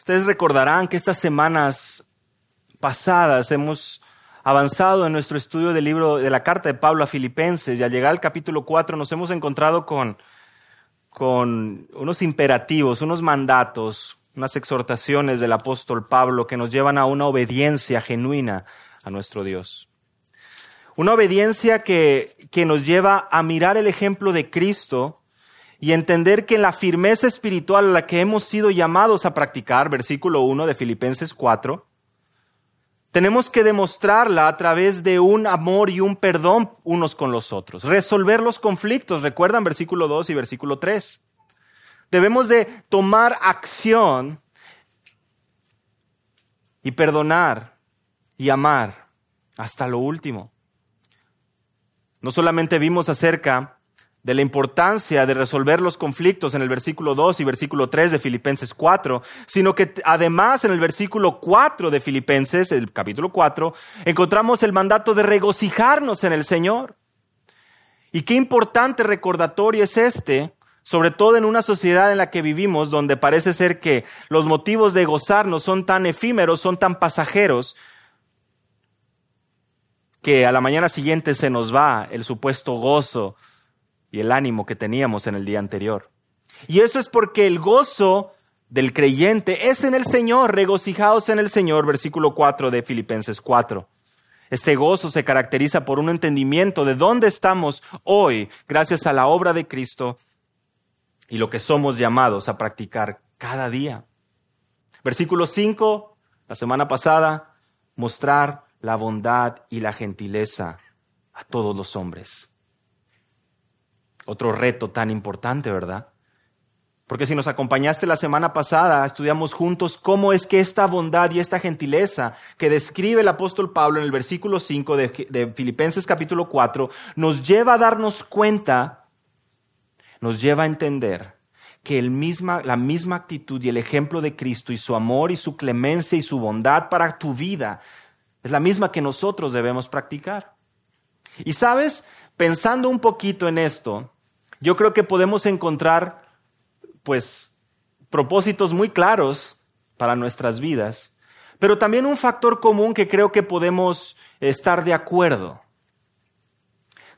Ustedes recordarán que estas semanas pasadas hemos avanzado en nuestro estudio del libro de la carta de Pablo a Filipenses y al llegar al capítulo 4 nos hemos encontrado con, con unos imperativos, unos mandatos, unas exhortaciones del apóstol Pablo que nos llevan a una obediencia genuina a nuestro Dios. Una obediencia que, que nos lleva a mirar el ejemplo de Cristo y entender que la firmeza espiritual a la que hemos sido llamados a practicar, versículo 1 de Filipenses 4, tenemos que demostrarla a través de un amor y un perdón unos con los otros. Resolver los conflictos, recuerdan versículo 2 y versículo 3. Debemos de tomar acción y perdonar y amar hasta lo último. No solamente vimos acerca de la importancia de resolver los conflictos en el versículo 2 y versículo 3 de Filipenses 4, sino que además en el versículo 4 de Filipenses, el capítulo 4, encontramos el mandato de regocijarnos en el Señor. Y qué importante recordatorio es este, sobre todo en una sociedad en la que vivimos, donde parece ser que los motivos de gozarnos son tan efímeros, son tan pasajeros, que a la mañana siguiente se nos va el supuesto gozo y el ánimo que teníamos en el día anterior. Y eso es porque el gozo del creyente es en el Señor, regocijaos en el Señor, versículo 4 de Filipenses 4. Este gozo se caracteriza por un entendimiento de dónde estamos hoy gracias a la obra de Cristo y lo que somos llamados a practicar cada día. Versículo 5, la semana pasada, mostrar la bondad y la gentileza a todos los hombres. Otro reto tan importante, ¿verdad? Porque si nos acompañaste la semana pasada, estudiamos juntos cómo es que esta bondad y esta gentileza que describe el apóstol Pablo en el versículo 5 de, Filipenses capítulo 4, nos lleva a darnos cuenta, nos lleva a entender que el misma, la misma actitud y el ejemplo de Cristo y su amor y su clemencia y su bondad para tu vida es la misma que nosotros debemos practicar. Y sabes, pensando un poquito en esto, yo creo que podemos encontrar, pues, propósitos muy claros para nuestras vidas, pero también un factor común que creo que podemos estar de acuerdo.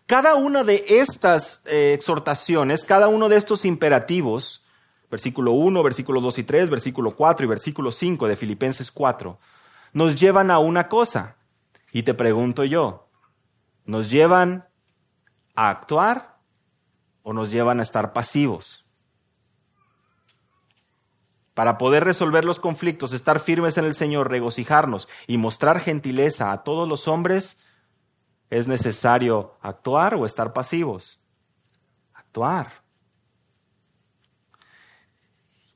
Cada una de estas eh, exhortaciones, cada uno de estos imperativos, versículo 1, versículo 2 y 3, versículo 4 y versículo 5 de Filipenses 4, nos llevan a una cosa. Y te pregunto yo, ¿nos llevan a actuar o nos llevan a estar pasivos. Para poder resolver los conflictos, estar firmes en el Señor, regocijarnos y mostrar gentileza a todos los hombres, es necesario actuar o estar pasivos. Actuar.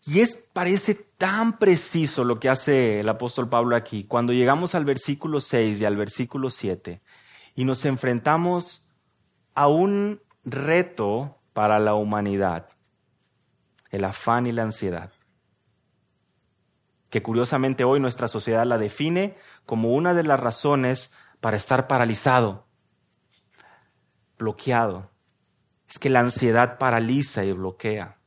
Y es, parece tan preciso lo que hace el apóstol Pablo aquí, cuando llegamos al versículo 6 y al versículo 7 y nos enfrentamos a un reto para la humanidad, el afán y la ansiedad, que curiosamente hoy nuestra sociedad la define como una de las razones para estar paralizado, bloqueado. Es que la ansiedad paraliza y bloquea.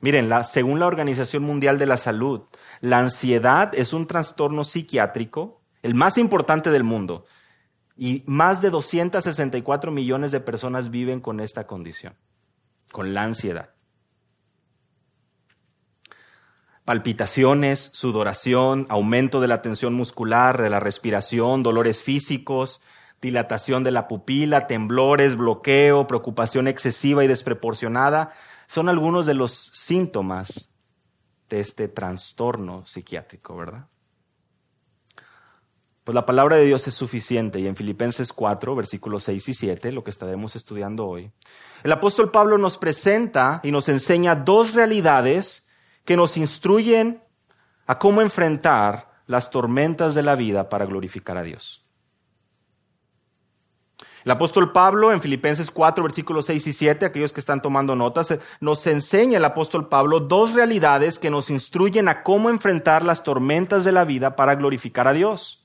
Miren, según la Organización Mundial de la Salud, la ansiedad es un trastorno psiquiátrico, el más importante del mundo, y más de 264 millones de personas viven con esta condición, con la ansiedad. Palpitaciones, sudoración, aumento de la tensión muscular, de la respiración, dolores físicos, dilatación de la pupila, temblores, bloqueo, preocupación excesiva y desproporcionada, son algunos de los síntomas de este trastorno psiquiátrico, ¿verdad? Pues la palabra de Dios es suficiente y en Filipenses 4, versículos 6 y 7, lo que estaremos estudiando hoy, el apóstol Pablo nos presenta y nos enseña dos realidades que nos instruyen a cómo enfrentar las tormentas de la vida para glorificar a Dios. El apóstol Pablo en Filipenses 4, versículos 6 y 7, aquellos que están tomando notas, nos enseña el apóstol Pablo dos realidades que nos instruyen a cómo enfrentar las tormentas de la vida para glorificar a Dios.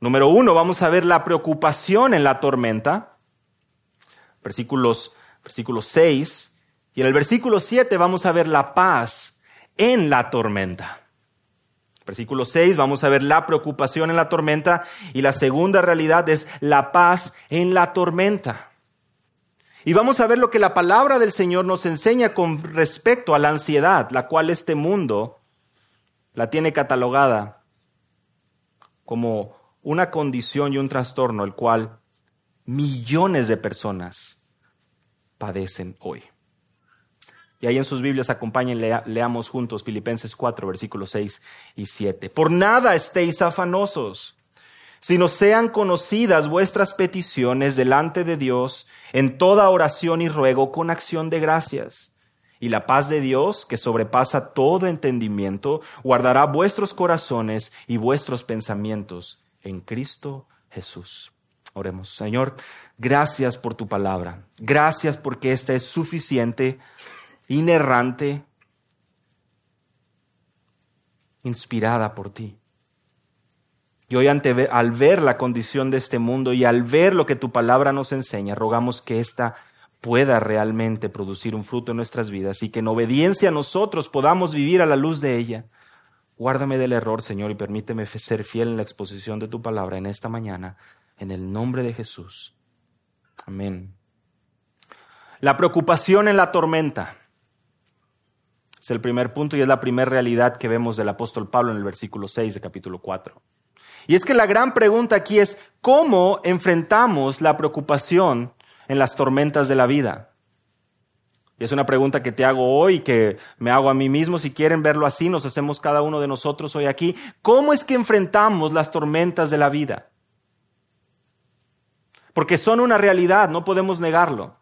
Número uno, vamos a ver la preocupación en la tormenta. Versículos, versículos 6 Y en el versículo 7 vamos a ver la paz en la tormenta. Versículo 6 vamos a ver la preocupación en la tormenta y la segunda realidad es la paz en la tormenta. Y vamos a ver lo que la palabra del Señor nos enseña con respecto a la ansiedad, la cual este mundo la tiene catalogada como una condición y un trastorno el cual millones de personas padecen hoy. Y ahí en sus Biblias acompañen, leamos juntos Filipenses 4, versículos 6 y 7. Por nada estéis afanosos, sino sean conocidas vuestras peticiones delante de Dios en toda oración y ruego con acción de gracias. Y la paz de Dios, que sobrepasa todo entendimiento, guardará vuestros corazones y vuestros pensamientos en Cristo Jesús. Oremos, Señor, gracias por tu palabra. Gracias porque esta es suficiente, inerrante, inspirada por ti. Y hoy ante, al ver la condición de este mundo y al ver lo que tu palabra nos enseña, rogamos que ésta pueda realmente producir un fruto en nuestras vidas y que en obediencia a nosotros podamos vivir a la luz de ella. Guárdame del error, Señor, y permíteme ser fiel en la exposición de tu palabra en esta mañana, en el nombre de Jesús. Amén. La preocupación en la tormenta. Es el primer punto y es la primera realidad que vemos del apóstol Pablo en el versículo 6 de capítulo 4. Y es que la gran pregunta aquí es, ¿cómo enfrentamos la preocupación en las tormentas de la vida? Y es una pregunta que te hago hoy, que me hago a mí mismo. Si quieren verlo así, nos hacemos cada uno de nosotros hoy aquí. ¿Cómo es que enfrentamos las tormentas de la vida? Porque son una realidad, no podemos negarlo.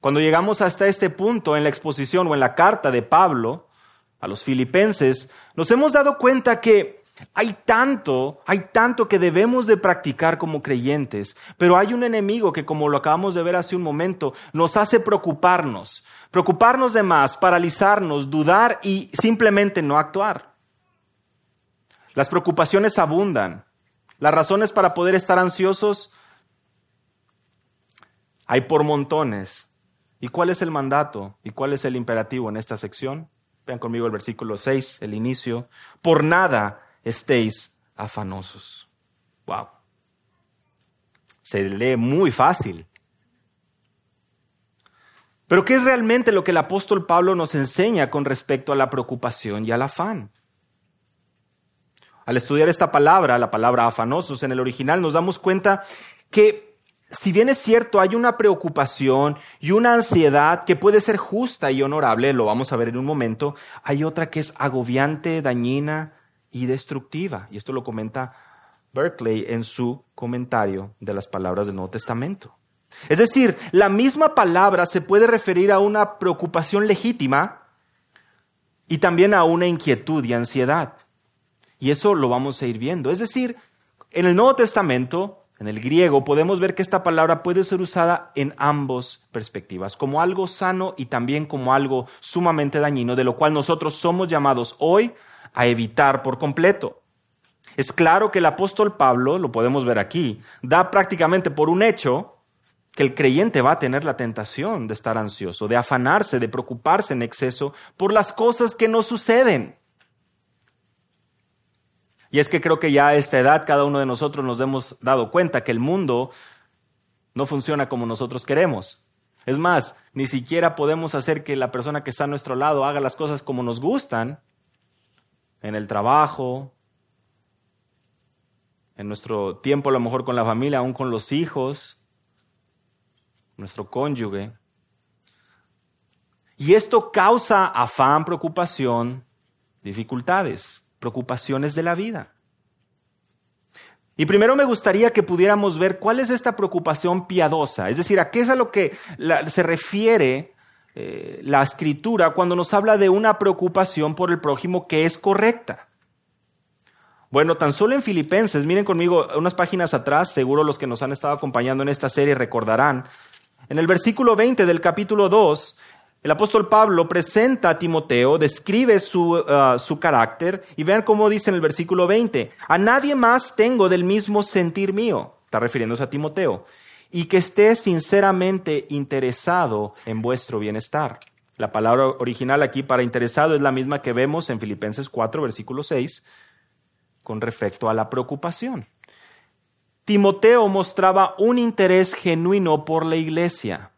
Cuando llegamos hasta este punto en la exposición o en la carta de Pablo a los filipenses, nos hemos dado cuenta que hay tanto, hay tanto que debemos de practicar como creyentes, pero hay un enemigo que, como lo acabamos de ver hace un momento, nos hace preocuparnos, preocuparnos de más, paralizarnos, dudar y simplemente no actuar. Las preocupaciones abundan. Las razones para poder estar ansiosos hay por montones. ¿Y cuál es el mandato? ¿Y cuál es el imperativo en esta sección? Vean conmigo el versículo 6, el inicio. Por nada estéis afanosos. Wow. Se lee muy fácil. Pero ¿qué es realmente lo que el apóstol Pablo nos enseña con respecto a la preocupación y al afán? Al estudiar esta palabra, la palabra afanosos en el original, nos damos cuenta que si bien es cierto, hay una preocupación y una ansiedad que puede ser justa y honorable, lo vamos a ver en un momento, hay otra que es agobiante, dañina, y destructiva. Y esto lo comenta Berkeley en su comentario de las palabras del Nuevo Testamento. Es decir, la misma palabra se puede referir a una preocupación legítima y también a una inquietud y ansiedad. Y eso lo vamos a ir viendo. Es decir, en el Nuevo Testamento, en el griego, podemos ver que esta palabra puede ser usada en ambas perspectivas, como algo sano y también como algo sumamente dañino, de lo cual nosotros somos llamados hoy a evitar por completo. Es claro que el apóstol Pablo, lo podemos ver aquí, da prácticamente por un hecho que el creyente va a tener la tentación de estar ansioso, de afanarse, de preocuparse en exceso por las cosas que no suceden. Y es que creo que ya a esta edad cada uno de nosotros nos hemos dado cuenta que el mundo no funciona como nosotros queremos. Es más, ni siquiera podemos hacer que la persona que está a nuestro lado haga las cosas como nos gustan, en el trabajo, en nuestro tiempo a lo mejor con la familia, aún con los hijos, nuestro cónyuge. Y esto causa afán, preocupación, dificultades, preocupaciones de la vida. Y primero me gustaría que pudiéramos ver cuál es esta preocupación piadosa, es decir, a qué es a lo que se refiere eh, la escritura cuando nos habla de una preocupación por el prójimo que es correcta. Bueno, tan solo en Filipenses, miren conmigo unas páginas atrás, seguro los que nos han estado acompañando en esta serie recordarán, en el versículo 20 del capítulo 2, el apóstol Pablo presenta a Timoteo, describe su, uh, su, carácter y vean cómo dice en el versículo 20, a nadie más tengo del mismo sentir mío, está refiriéndose a Timoteo, y que esté sinceramente interesado en vuestro bienestar. La palabra original aquí para interesado es la misma que vemos en Filipenses 4, versículo 6, con respecto a la preocupación. Timoteo mostraba un interés genuino por la iglesia,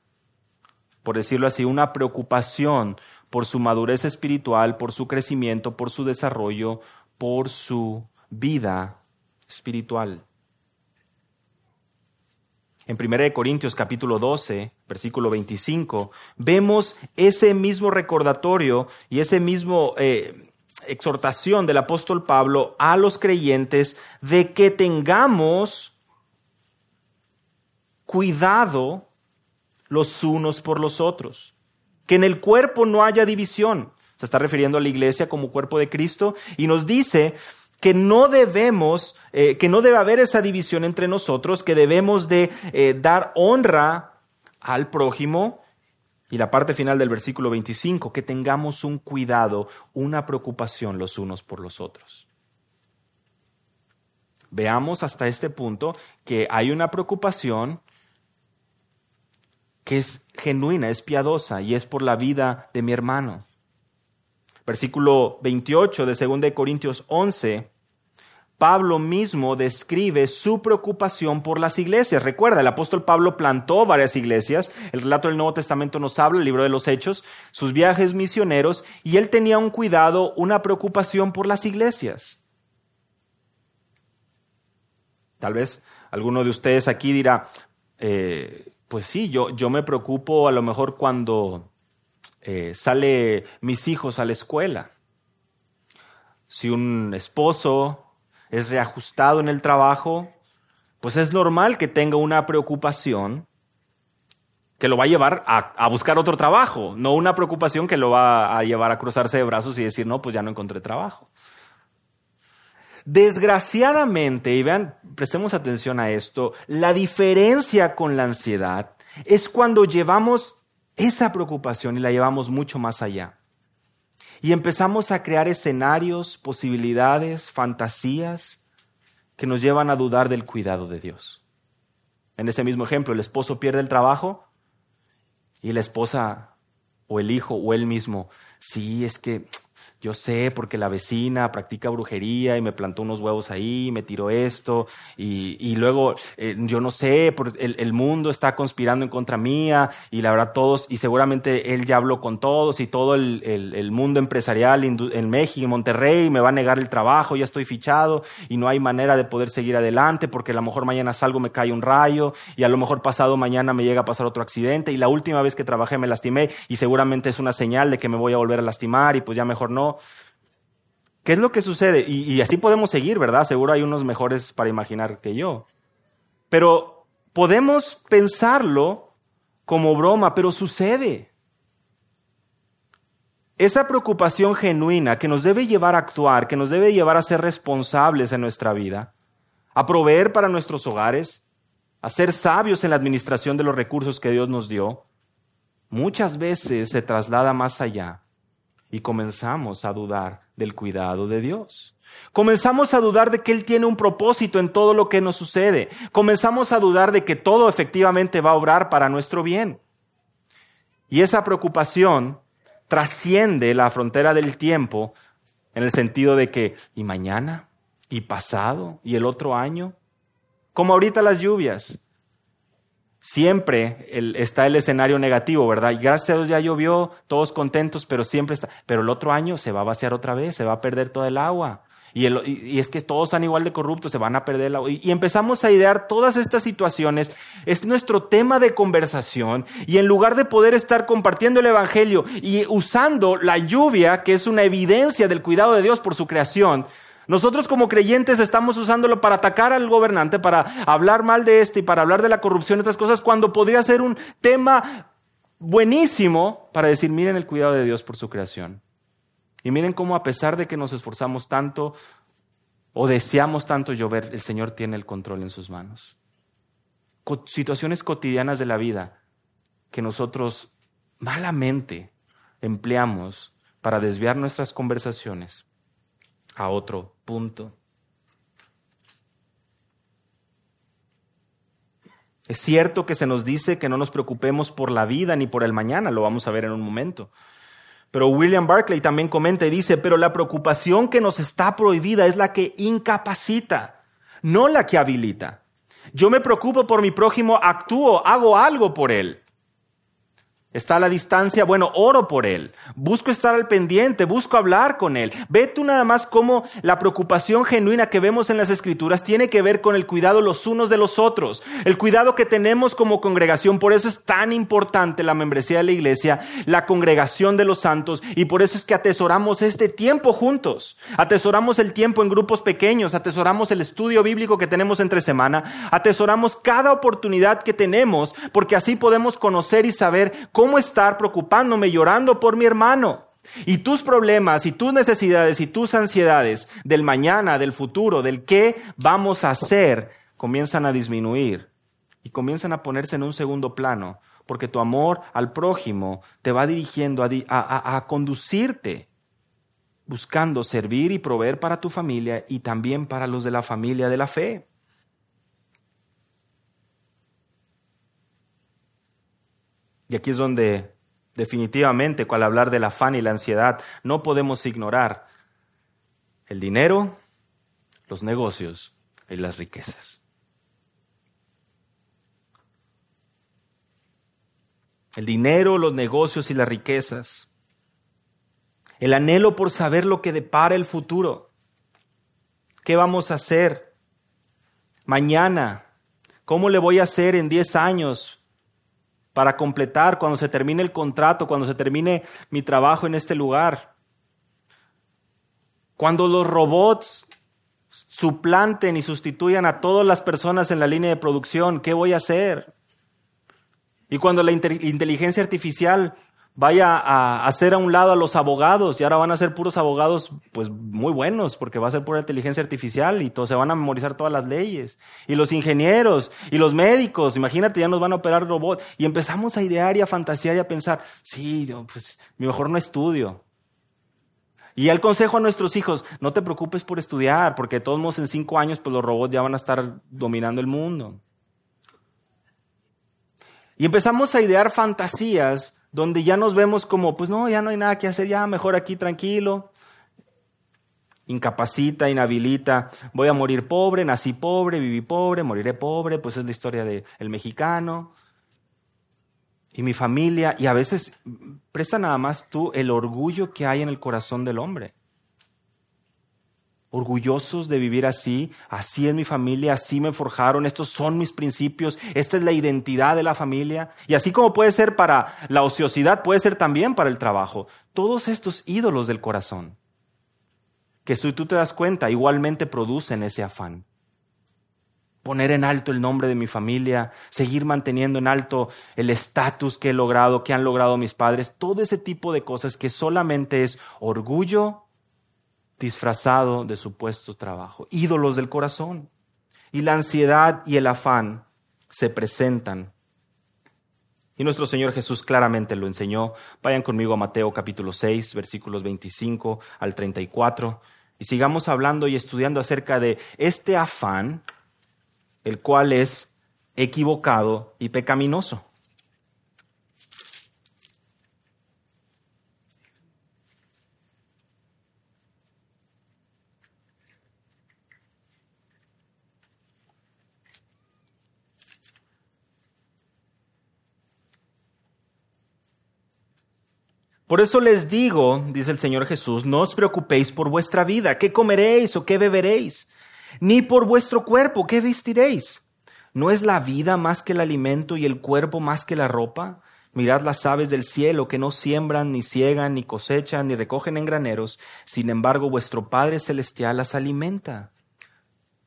por decirlo así, una preocupación por su madurez espiritual, por su crecimiento, por su desarrollo, por su vida espiritual. En 1 Corintios capítulo 12, versículo 25, vemos ese mismo recordatorio y ese mismo eh, exhortación del apóstol Pablo a los creyentes de que tengamos cuidado los unos por los otros, que en el cuerpo no haya división. Se está refiriendo a la iglesia como cuerpo de Cristo y nos dice que no debemos, eh, que no debe haber esa división entre nosotros, que debemos de eh, dar honra al prójimo. Y la parte final del versículo 25, que tengamos un cuidado, una preocupación los unos por los otros. Veamos hasta este punto que hay una preocupación que es genuina, es piadosa y es por la vida de mi hermano. Versículo 28 de 2 Corintios 11, Pablo mismo describe su preocupación por las iglesias. Recuerda, el apóstol Pablo plantó varias iglesias. El relato del Nuevo Testamento nos habla, el libro de los Hechos, sus viajes misioneros, y él tenía un cuidado, una preocupación por las iglesias. Tal vez alguno de ustedes aquí dirá, eh, pues sí, yo, yo me preocupo a lo mejor cuando eh, sale mis hijos a la escuela. Si un esposo es reajustado en el trabajo, pues es normal que tenga una preocupación que lo va a llevar a, a, buscar otro trabajo, no una preocupación que lo va a llevar a cruzarse de brazos y decir, no, pues ya no encontré trabajo. Desgraciadamente, y vean, prestemos atención a esto, la diferencia con la ansiedad es cuando llevamos esa preocupación y la llevamos mucho más allá. Y empezamos a crear escenarios, posibilidades, fantasías que nos llevan a dudar del cuidado de Dios. En ese mismo ejemplo, el esposo pierde el trabajo y la esposa o el hijo o él mismo, sí, es que yo sé porque la vecina practica brujería y me plantó unos huevos ahí, me tiró esto, y, luego eh, yo no sé, el, el, mundo está conspirando en contra mía, y la verdad todos, y seguramente él ya habló con todos, y todo el, el mundo empresarial en México, en Monterrey, me va a negar el trabajo, ya estoy fichado, y no hay manera de poder seguir adelante, porque a lo mejor mañana salgo, me cae un rayo, y a lo mejor pasado mañana me llega a pasar otro accidente, y la última vez que trabajé me lastimé, y seguramente es una señal de que me voy a volver a lastimar, y pues ya mejor no. ¿Qué es lo que sucede? Y, así podemos seguir, ¿verdad? Seguro hay unos mejores para imaginar que yo. Pero podemos pensarlo como broma, pero sucede. Esa preocupación genuina que nos debe llevar a actuar, que nos debe llevar a ser responsables en nuestra vida, a proveer para nuestros hogares, a ser sabios en la administración de los recursos que Dios nos dio, muchas veces se traslada más allá y comenzamos a dudar del cuidado de Dios. Comenzamos a dudar de que Él tiene un propósito en todo lo que nos sucede. Comenzamos a dudar de que todo efectivamente va a obrar para nuestro bien. Y esa preocupación trasciende la frontera del tiempo en el sentido de que, ¿y mañana? ¿Y pasado? ¿Y el otro año? Como ahorita las lluvias siempre está el escenario negativo, ¿verdad? Y gracias a Dios ya llovió, todos contentos, pero siempre está. Pero el otro año se va a vaciar otra vez, se va a perder toda el agua. Y, es que todos están igual de corruptos, se van a perder el agua. Y empezamos a idear todas estas situaciones. Es nuestro tema de conversación. Y en lugar de poder estar compartiendo el Evangelio y usando la lluvia, que es una evidencia del cuidado de Dios por su creación, nosotros como creyentes estamos usándolo para atacar al gobernante, para hablar mal de este y para hablar de la corrupción y otras cosas, cuando podría ser un tema buenísimo para decir, miren el cuidado de Dios por su creación. Y miren cómo a pesar de que nos esforzamos tanto o deseamos tanto llover, el Señor tiene el control en sus manos. Situaciones cotidianas de la vida que nosotros malamente empleamos para desviar nuestras conversaciones a otro punto. Es cierto que se nos dice que no nos preocupemos por la vida ni por el mañana, lo vamos a ver en un momento. Pero William Barclay también comenta y dice, pero la preocupación que nos está prohibida es la que incapacita, no la que habilita. Yo me preocupo por mi prójimo, actúo, hago algo por él. Está a la distancia, bueno, oro por él. Busco estar al pendiente, busco hablar con él. Ve tú nada más cómo la preocupación genuina que vemos en las escrituras tiene que ver con el cuidado los unos de los otros. El cuidado que tenemos como congregación. Por eso es tan importante la membresía de la iglesia, la congregación de los santos. Y por eso es que atesoramos este tiempo juntos. Atesoramos el tiempo en grupos pequeños. Atesoramos el estudio bíblico que tenemos entre semana. Atesoramos cada oportunidad que tenemos porque así podemos conocer y saber estar preocupándome, llorando por mi hermano. Y tus problemas y tus necesidades y tus ansiedades del mañana, del futuro, del qué vamos a hacer, comienzan a disminuir y comienzan a ponerse en un segundo plano, porque tu amor al prójimo te va dirigiendo a conducirte buscando servir y proveer para tu familia y también para los de la familia de la fe. Y aquí es donde definitivamente, al hablar del afán y la ansiedad, no podemos ignorar el dinero, los negocios y las riquezas. El dinero, los negocios y las riquezas. El anhelo por saber lo que depara el futuro. ¿Qué vamos a hacer mañana? ¿Cómo le voy a hacer en 10 años? Para completar cuando se termine el contrato, cuando se termine mi trabajo en este lugar. Cuando los robots suplanten y sustituyan a todas las personas en la línea de producción, ¿qué voy a hacer? Y cuando la inteligencia artificial vaya a hacer a un lado a los abogados y ahora van a ser puros abogados pues muy buenos porque va a ser pura inteligencia artificial y se van a memorizar todas las leyes. Y los ingenieros y los médicos imagínate ya nos van a operar robots y empezamos a idear y a fantasear y a pensar sí pues mejor no estudio. Y el consejo a nuestros hijos no te preocupes por estudiar porque de todos modos en cinco años pues los robots ya van a estar dominando el mundo. Y empezamos a idear fantasías donde ya nos vemos como, pues no, ya no hay nada que hacer, ya mejor aquí tranquilo. Incapacita, inhabilita, voy a morir pobre, nací pobre, viví pobre, moriré pobre, pues es la historia del mexicano. Y mi familia, y a veces presta nada más tú el orgullo que hay en el corazón del hombre orgullosos de vivir así, así es mi familia, así me forjaron, estos son mis principios, esta es la identidad de la familia. Y así como puede ser para la ociosidad, puede ser también para el trabajo. Todos estos ídolos del corazón, que si tú te das cuenta, igualmente producen ese afán. Poner en alto el nombre de mi familia, seguir manteniendo en alto el estatus que he logrado, que han logrado mis padres, todo ese tipo de cosas que solamente es orgullo disfrazado de supuesto trabajo, ídolos del corazón. Y la ansiedad y el afán se presentan. Y nuestro Señor Jesús claramente lo enseñó. Vayan conmigo a Mateo capítulo 6, versículos 25 al 34, y sigamos hablando y estudiando acerca de este afán, el cual es equivocado y pecaminoso. Por eso les digo, dice el Señor Jesús, no os preocupéis por vuestra vida, qué comeréis o qué beberéis, ni por vuestro cuerpo, qué vestiréis. ¿No es la vida más que el alimento y el cuerpo más que la ropa? Mirad las aves del cielo que no siembran, ni ciegan, ni cosechan, ni recogen en graneros, sin embargo vuestro Padre Celestial las alimenta.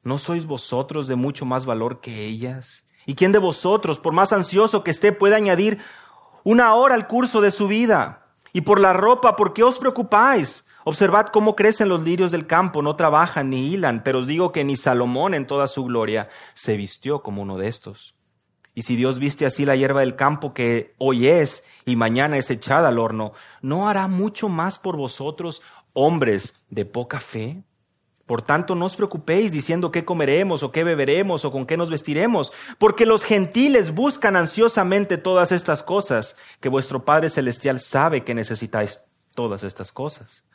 ¿No sois vosotros de mucho más valor que ellas? ¿Y quién de vosotros, por más ansioso que esté, puede añadir una hora al curso de su vida? Y por la ropa, ¿por qué os preocupáis? Observad cómo crecen los lirios del campo, no trabajan ni hilan, pero os digo que ni Salomón en toda su gloria se vistió como uno de estos. Y si Dios viste así la hierba del campo que hoy es y mañana es echada al horno, ¿no hará mucho más por vosotros, hombres de poca fe? Por tanto, no os preocupéis diciendo qué comeremos o qué beberemos o con qué nos vestiremos, porque los gentiles buscan ansiosamente todas estas cosas, que vuestro Padre Celestial sabe que necesitáis todas estas cosas.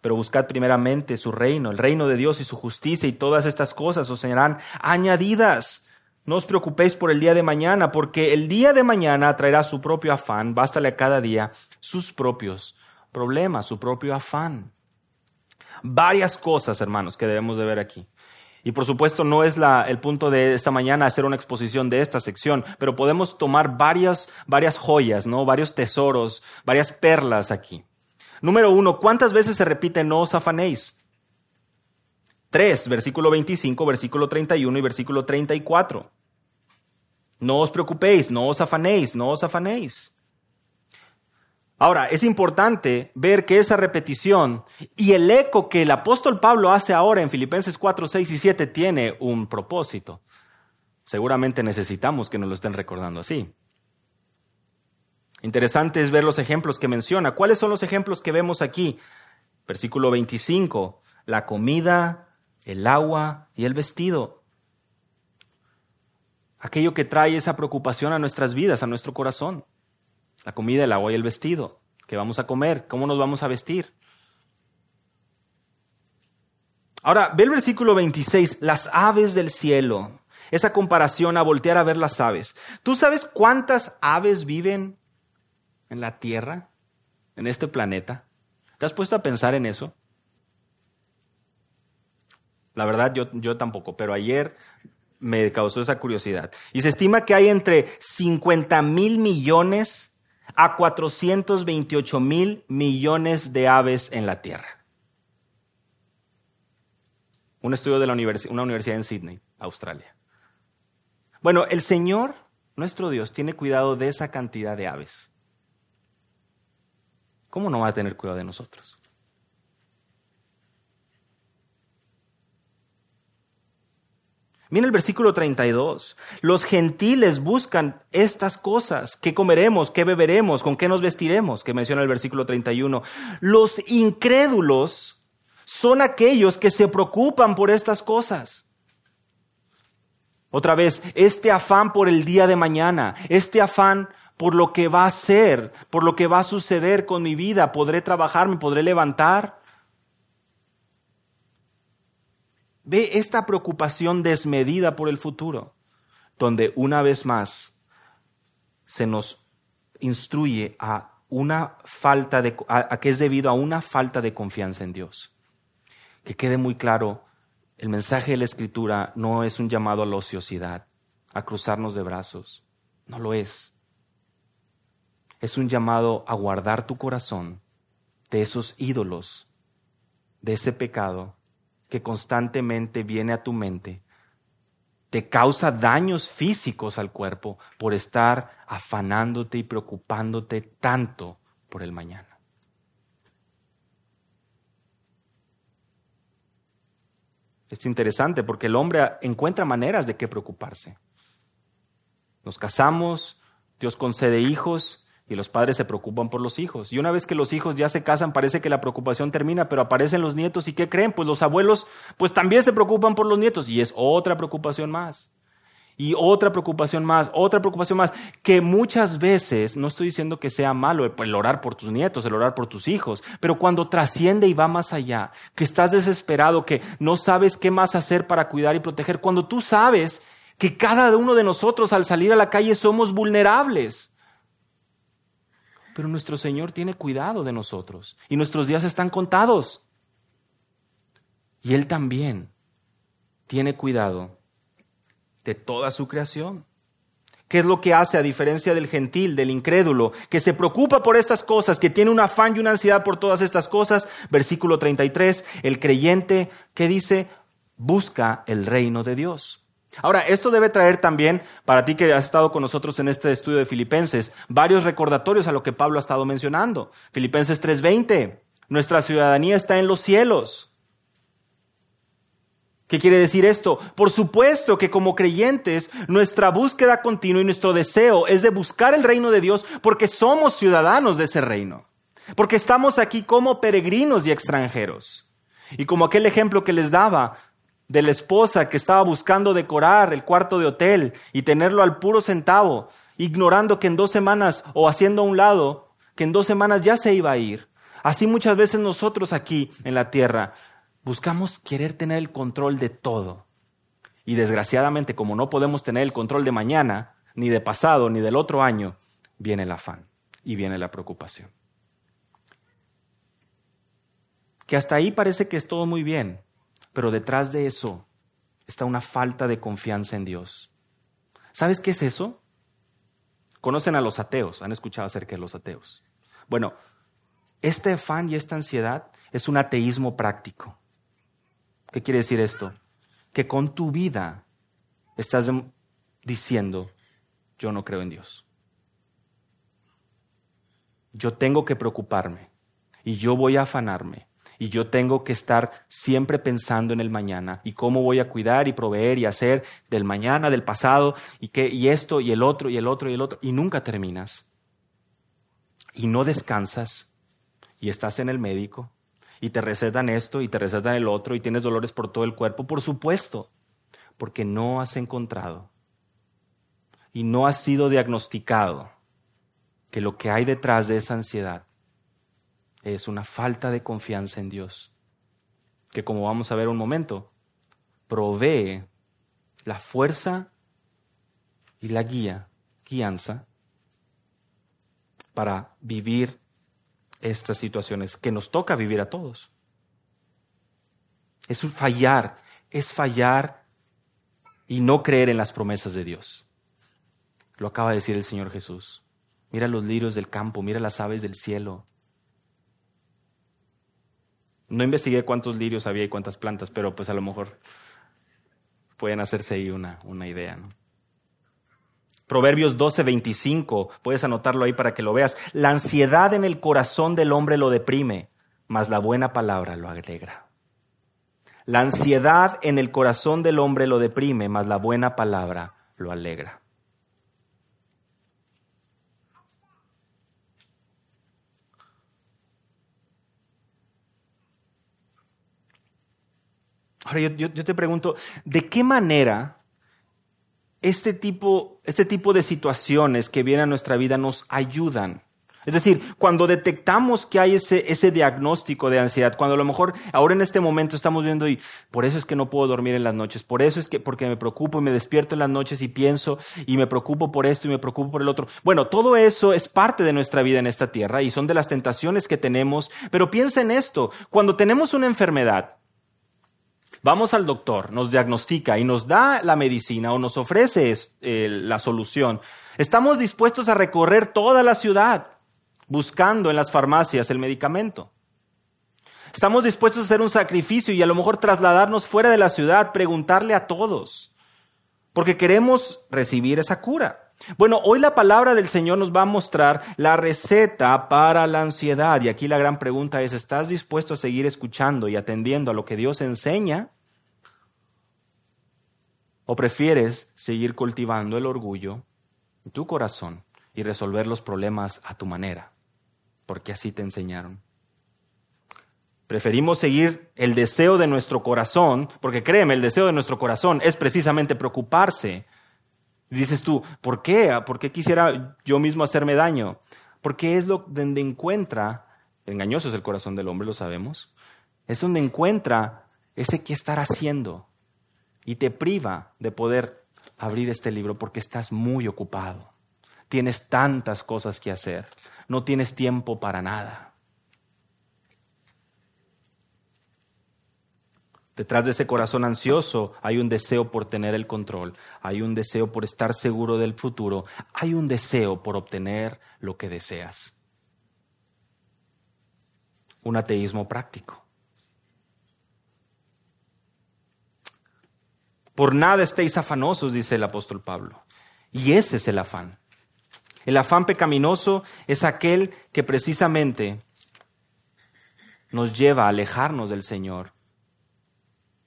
Pero buscad primeramente su reino, el reino de Dios y su justicia, y todas estas cosas os serán añadidas. No os preocupéis por el día de mañana, porque el día de mañana traerá su propio afán, bástale a cada día sus propios problemas, su propio afán varias cosas, hermanos, que debemos de ver aquí. Y por supuesto no es el punto de esta mañana hacer una exposición de esta sección, pero podemos tomar varias, varias joyas, ¿no? varios tesoros, varias perlas aquí. Número uno, ¿cuántas veces se repite no os afanéis? Tres, versículo 25, versículo 31 y versículo 34. No os preocupéis, no os afanéis, no os afanéis. Ahora, es importante ver que esa repetición y el eco que el apóstol Pablo hace ahora en Filipenses 4, 6 y 7 tiene un propósito. Seguramente necesitamos que nos lo estén recordando así. Interesante es ver los ejemplos que menciona. ¿Cuáles son los ejemplos que vemos aquí? Versículo 25, la comida, el agua y el vestido. Aquello que trae esa preocupación a nuestras vidas, a nuestro corazón la comida, el agua y el vestido. ¿Qué vamos a comer? ¿Cómo nos vamos a vestir? Ahora, ve el versículo 26, las aves del cielo. Esa comparación a voltear a ver las aves. ¿Tú sabes cuántas aves viven en la Tierra, en este planeta? ¿Te has puesto a pensar en eso? La verdad, yo, yo tampoco, pero ayer me causó esa curiosidad. Y se estima que hay entre 50 mil millones a 428 mil millones de aves en la Tierra. Un estudio de la una universidad en Sydney, Australia. Bueno, el Señor, nuestro Dios, tiene cuidado de esa cantidad de aves. ¿Cómo no va a tener cuidado de nosotros? Mira el versículo 32. Los gentiles buscan estas cosas. ¿Qué comeremos? ¿Qué beberemos? ¿Con qué nos vestiremos? Que menciona el versículo 31. Los incrédulos son aquellos que se preocupan por estas cosas. Otra vez, este afán por el día de mañana, este afán por lo que va a ser, por lo que va a suceder con mi vida, podré trabajar, me podré levantar, Ve esta preocupación desmedida por el futuro, donde una vez más se nos instruye a una falta de a, que es debido a una falta de confianza en Dios. Que quede muy claro, el mensaje de la escritura no es un llamado a la ociosidad, a cruzarnos de brazos, no lo es. Es un llamado a guardar tu corazón de esos ídolos, de ese pecado que constantemente viene a tu mente te causa daños físicos al cuerpo por estar afanándote y preocupándote tanto por el mañana. Es interesante porque el hombre encuentra maneras de qué preocuparse. Nos casamos, Dios concede hijos, y los padres se preocupan por los hijos. Y una vez que los hijos ya se casan, parece que la preocupación termina, pero aparecen los nietos y ¿qué creen? Pues los abuelos pues también se preocupan por los nietos y es otra preocupación más. Y otra preocupación más, otra preocupación más, que muchas veces, no estoy diciendo que sea malo el orar por tus nietos, el orar por tus hijos, pero cuando trasciende y va más allá, que estás desesperado, que no sabes qué más hacer para cuidar y proteger, cuando tú sabes que cada uno de nosotros al salir a la calle somos vulnerables pero nuestro Señor tiene cuidado de nosotros y nuestros días están contados. Y Él también tiene cuidado de toda su creación. ¿Qué es lo que hace a diferencia del gentil, del incrédulo, que se preocupa por estas cosas, que tiene un afán y una ansiedad por todas estas cosas? Versículo 33, el creyente que dice, busca el reino de Dios. Ahora, esto debe traer también, para ti que has estado con nosotros en este estudio de Filipenses, varios recordatorios a lo que Pablo ha estado mencionando. Filipenses 3:20, nuestra ciudadanía está en los cielos. ¿Qué quiere decir esto? Por supuesto que como creyentes, nuestra búsqueda continua y nuestro deseo es de buscar el reino de Dios porque somos ciudadanos de ese reino, porque estamos aquí como peregrinos y extranjeros. Y como aquel ejemplo que les daba de la esposa que estaba buscando decorar el cuarto de hotel y tenerlo al puro centavo, ignorando que en dos semanas o haciendo a un lado, que en dos semanas ya se iba a ir. Así muchas veces nosotros aquí en la tierra buscamos querer tener el control de todo. Y desgraciadamente, como no podemos tener el control de mañana, ni de pasado, ni del otro año, viene el afán y viene la preocupación. Que hasta ahí parece que es todo muy bien, pero detrás de eso está una falta de confianza en Dios. ¿Sabes qué es eso? Conocen a los ateos, han escuchado acerca de los ateos. Bueno, este afán y esta ansiedad es un ateísmo práctico. ¿Qué quiere decir esto? Que con tu vida estás diciendo, yo no creo en Dios. Yo tengo que preocuparme y yo voy a afanarme y yo tengo que estar siempre pensando en el mañana y cómo voy a cuidar y proveer y hacer del mañana, del pasado y, que, y esto y el otro y el otro y el otro y nunca terminas. Y no descansas y estás en el médico y te recetan esto y te recetan el otro y tienes dolores por todo el cuerpo, por supuesto, porque no has encontrado y no has sido diagnosticado que lo que hay detrás de esa ansiedad es una falta de confianza en Dios, que como vamos a ver un momento, provee la fuerza y la guía, guianza, para vivir estas situaciones que nos toca vivir a todos. Es fallar, es fallar y no creer en las promesas de Dios. Lo acaba de decir el Señor Jesús. Mira los lirios del campo, mira las aves del cielo. No investigué cuántos lirios había y cuántas plantas, pero pues a lo mejor pueden hacerse ahí una, una idea. Proverbios 12, 25, puedes anotarlo ahí para que lo veas. La ansiedad en el corazón del hombre lo deprime, mas la buena palabra lo alegra. La ansiedad en el corazón del hombre lo deprime, mas la buena palabra lo alegra. Ahora yo, te pregunto, ¿de qué manera este tipo, este tipo de situaciones que vienen a nuestra vida nos ayudan? Es decir, cuando detectamos que hay ese, ese diagnóstico de ansiedad, cuando a lo mejor ahora en este momento estamos viendo y por eso es que no puedo dormir en las noches, por eso es que porque me preocupo y me despierto en las noches y pienso y me preocupo por esto y me preocupo por el otro. Bueno, todo eso es parte de nuestra vida en esta tierra y son de las tentaciones que tenemos, pero piensa en esto, cuando tenemos una enfermedad, Vamos al doctor, nos diagnostica y nos da la medicina o nos ofrece eh, la solución. Estamos dispuestos a recorrer toda la ciudad buscando en las farmacias el medicamento. Estamos dispuestos a hacer un sacrificio y a lo mejor trasladarnos fuera de la ciudad, preguntarle a todos, porque queremos recibir esa cura. Bueno, hoy la palabra del Señor nos va a mostrar la receta para la ansiedad. Y aquí la gran pregunta es, ¿estás dispuesto a seguir escuchando y atendiendo a lo que Dios enseña? ¿O prefieres seguir cultivando el orgullo en tu corazón y resolver los problemas a tu manera? Porque así te enseñaron. Preferimos seguir el deseo de nuestro corazón, porque créeme, el deseo de nuestro corazón es precisamente preocuparse dices tú, ¿por qué? ¿Por qué quisiera yo mismo hacerme daño? Porque es lo donde encuentra, engañoso es el corazón del hombre, lo sabemos, es donde encuentra ese qué estar haciendo y te priva de poder abrir este libro porque estás muy ocupado. Tienes tantas cosas que hacer, no tienes tiempo para nada. Detrás de ese corazón ansioso hay un deseo por tener el control, hay un deseo por estar seguro del futuro, hay un deseo por obtener lo que deseas. Un ateísmo práctico. Por nada estéis afanosos, dice el apóstol Pablo. Y ese es el afán. El afán pecaminoso es aquel que precisamente nos lleva a alejarnos del Señor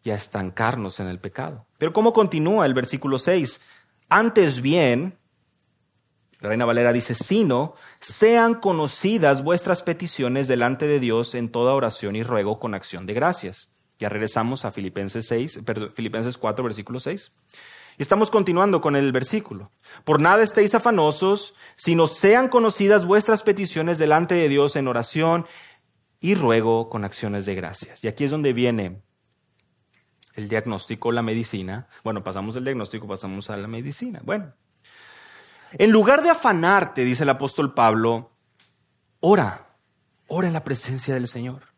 y a estancarnos en el pecado. Pero ¿cómo continúa el versículo 6? Antes bien, La Reina Valera dice, sino sean conocidas vuestras peticiones delante de Dios en toda oración y ruego con acción de gracias. Ya regresamos a Filipenses, 6, Filipenses 4, versículo 6. Y estamos continuando con el versículo. Por nada estéis afanosos, sino sean conocidas vuestras peticiones delante de Dios en oración y ruego con acciones de gracias. Y aquí es donde viene el diagnóstico, la medicina. Bueno, pasamos del diagnóstico, pasamos a la medicina. Bueno, en lugar de afanarte, dice el apóstol Pablo, ora, ora en la presencia del Señor.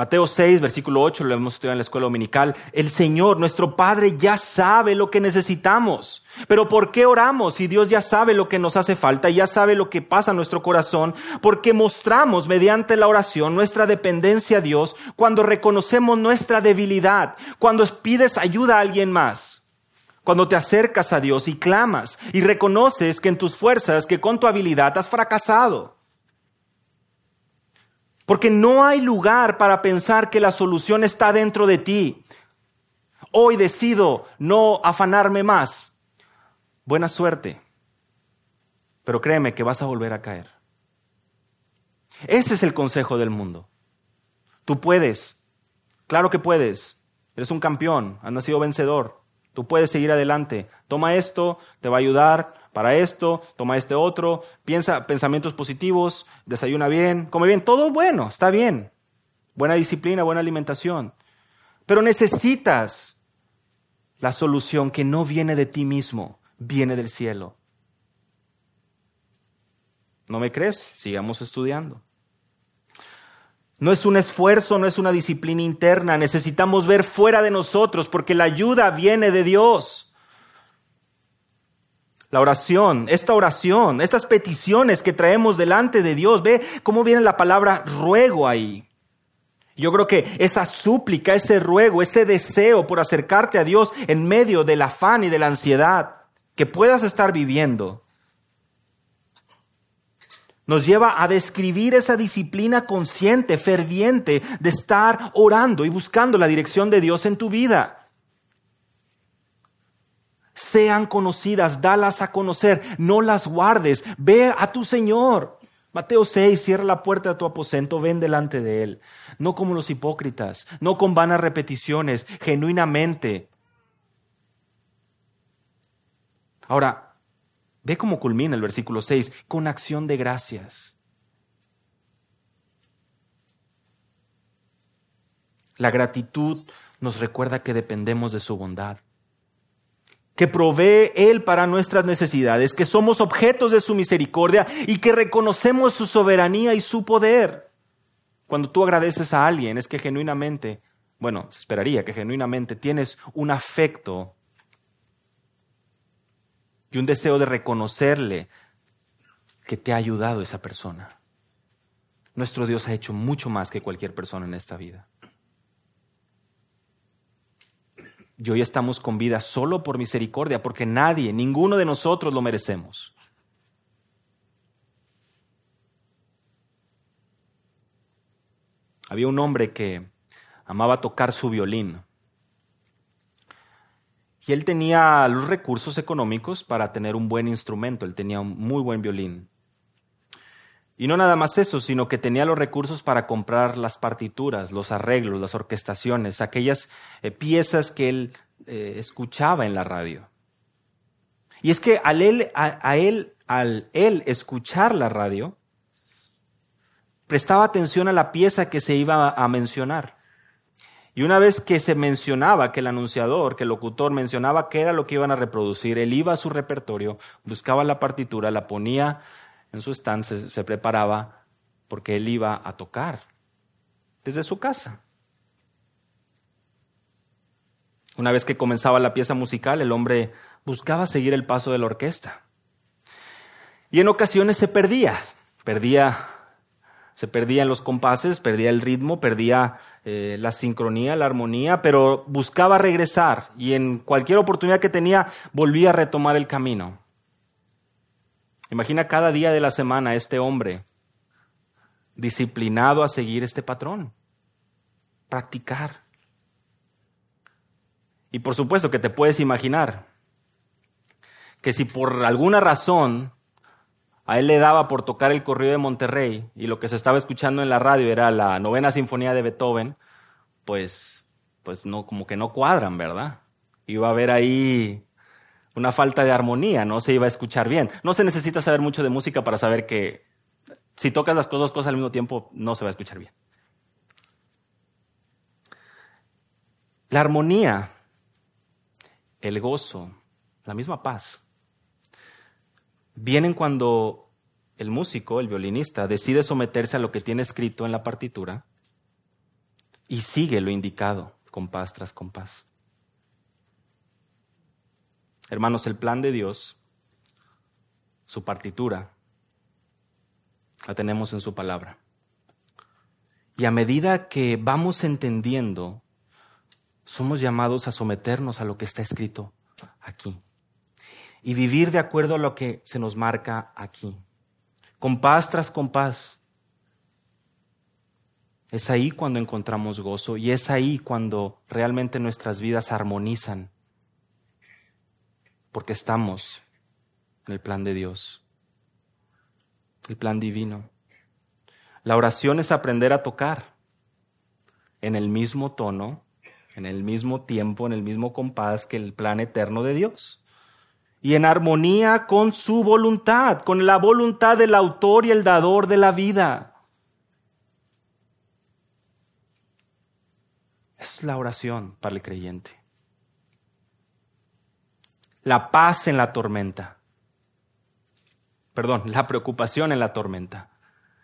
Mateo 6, versículo 8, lo hemos estudiado en la escuela dominical. El Señor, nuestro Padre, ya sabe lo que necesitamos. Pero ¿por qué oramos si Dios ya sabe lo que nos hace falta, ya sabe lo que pasa en nuestro corazón? Porque mostramos mediante la oración nuestra dependencia a Dios cuando reconocemos nuestra debilidad, cuando pides ayuda a alguien más. Cuando te acercas a Dios y clamas y reconoces que en tus fuerzas, que con tu habilidad has fracasado. Porque no hay lugar para pensar que la solución está dentro de ti. Hoy decido no afanarme más. Buena suerte. Pero créeme que vas a volver a caer. Ese es el consejo del mundo. Tú puedes. Claro que puedes. Eres un campeón. Has nacido vencedor. Tú puedes seguir adelante. Toma esto, te va a ayudar para esto, toma este otro, piensa pensamientos positivos, desayuna bien, come bien, todo bueno, está bien. Buena disciplina, buena alimentación. Pero necesitas la solución que no viene de ti mismo, viene del cielo. ¿No me crees? Sigamos estudiando. No es un esfuerzo, no es una disciplina interna. Necesitamos ver fuera de nosotros porque la ayuda viene de Dios. La oración, esta oración, estas peticiones que traemos delante de Dios, ve cómo viene la palabra ruego ahí. Yo creo que esa súplica, ese ruego, ese deseo por acercarte a Dios en medio del afán y de la ansiedad que puedas estar viviendo, nos lleva a describir esa disciplina consciente, ferviente, de estar orando y buscando la dirección de Dios en tu vida. Sean conocidas, dalas a conocer, no las guardes, ve a tu Señor. Mateo 6, cierra la puerta de tu aposento, ven delante de Él. No como los hipócritas, no con vanas repeticiones, genuinamente. Ahora, Ve cómo culmina el versículo 6, con acción de gracias. La gratitud nos recuerda que dependemos de su bondad, que provee Él para nuestras necesidades, que somos objetos de su misericordia y que reconocemos su soberanía y su poder. Cuando tú agradeces a alguien es que genuinamente, bueno, se esperaría que genuinamente tienes un afecto y un deseo de reconocerle que te ha ayudado esa persona. Nuestro Dios ha hecho mucho más que cualquier persona en esta vida. Y hoy estamos con vida solo por misericordia, porque nadie, ninguno de nosotros lo merecemos. Había un hombre que amaba tocar su violín. Y él tenía los recursos económicos para tener un buen instrumento, él tenía un muy buen violín. Y no nada más eso, sino que tenía los recursos para comprar las partituras, los arreglos, las orquestaciones, aquellas eh, piezas que él eh, escuchaba en la radio. Y es que al él, a él, al él escuchar la radio, prestaba atención a la pieza que se iba a mencionar. Y una vez que se mencionaba, que el anunciador, que el locutor mencionaba qué era lo que iban a reproducir, él iba a su repertorio, buscaba la partitura, la ponía en su stand, se, preparaba, porque él iba a tocar desde su casa. Una vez que comenzaba la pieza musical, el hombre buscaba seguir el paso de la orquesta. Y en ocasiones se perdía, perdía se perdía en los compases, perdía el ritmo, perdía eh, la sincronía, la armonía, pero buscaba regresar y en cualquier oportunidad que tenía volvía a retomar el camino. Imagina cada día de la semana este hombre disciplinado a seguir este patrón, practicar. Y por supuesto que te puedes imaginar que si por alguna razón a él le daba por tocar el corrido de Monterrey y lo que se estaba escuchando en la radio era la novena sinfonía de Beethoven, pues, pues no, como que no cuadran, ¿verdad? Iba a haber ahí una falta de armonía, no se iba a escuchar bien. No se necesita saber mucho de música para saber que si tocas las dos cosas al mismo tiempo no se va a escuchar bien. La armonía, el gozo, la misma paz, vienen cuando el músico, el violinista, decide someterse a lo que tiene escrito en la partitura y sigue lo indicado, compás tras compás. Hermanos, el plan de Dios, su partitura, la tenemos en su palabra. Y a medida que vamos entendiendo, somos llamados a someternos a lo que está escrito aquí y vivir de acuerdo a lo que se nos marca aquí, compás tras compás. Es ahí cuando encontramos gozo y es ahí cuando realmente nuestras vidas armonizan, porque estamos en el plan de Dios, el plan divino. La oración es aprender a tocar en el mismo tono, en el mismo tiempo, en el mismo compás que el plan eterno de Dios y en armonía con su voluntad, con la voluntad del autor y el dador de la vida. Es la oración para el creyente. La paz en la tormenta. Perdón, la preocupación en la tormenta.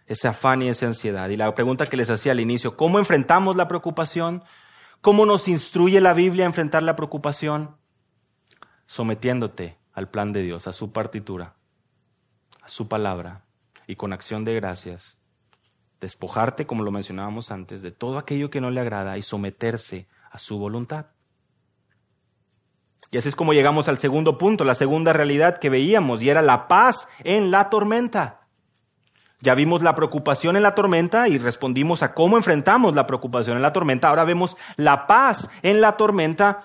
Ese afán y esa ansiedad. Y la pregunta que les hacía al inicio, ¿cómo enfrentamos la preocupación? ¿Cómo nos instruye la Biblia a enfrentar la preocupación? Sometiéndote al plan de Dios, a su partitura, a su palabra, y con acción de gracias, despojarte, como lo mencionábamos antes, de todo aquello que no le agrada y someterse a su voluntad. Y así es como llegamos al segundo punto, la segunda realidad que veíamos, y era la paz en la tormenta. Ya vimos la preocupación en la tormenta y respondimos a cómo enfrentamos la preocupación en la tormenta. Ahora vemos la paz en la tormenta